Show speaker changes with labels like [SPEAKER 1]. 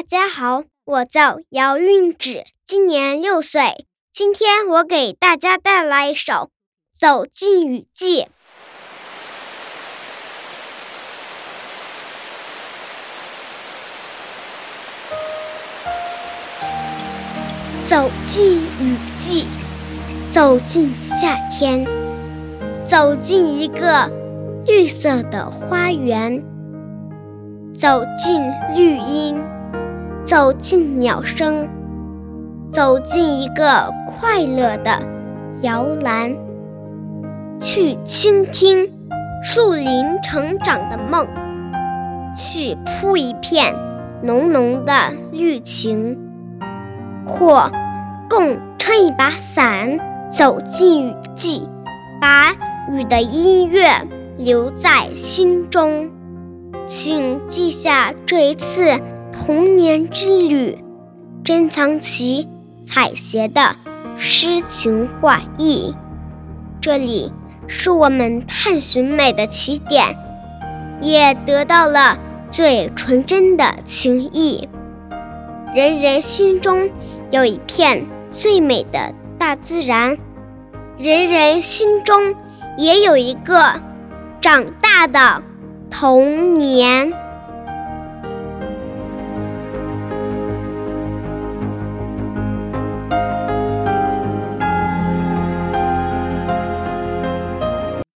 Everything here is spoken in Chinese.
[SPEAKER 1] 大家好，我叫姚韵芷，今年六岁。今天我给大家带来一首《走进雨季》。走进雨季，走进夏天，走进一个绿色的花园，走进绿荫，走进鸟声。走进一个快乐的摇篮，去倾听树林成长的梦，去铺一片浓浓的绿情，或共撑一把伞，走进雨季，把雨的音乐留在心中。请记下这一次童年之旅，珍藏起。采撷的诗情画意，这里是我们探寻美的起点，也得到了最纯真的情谊。人人心中有一片最美的大自然，人人心中也有一个长大的童年。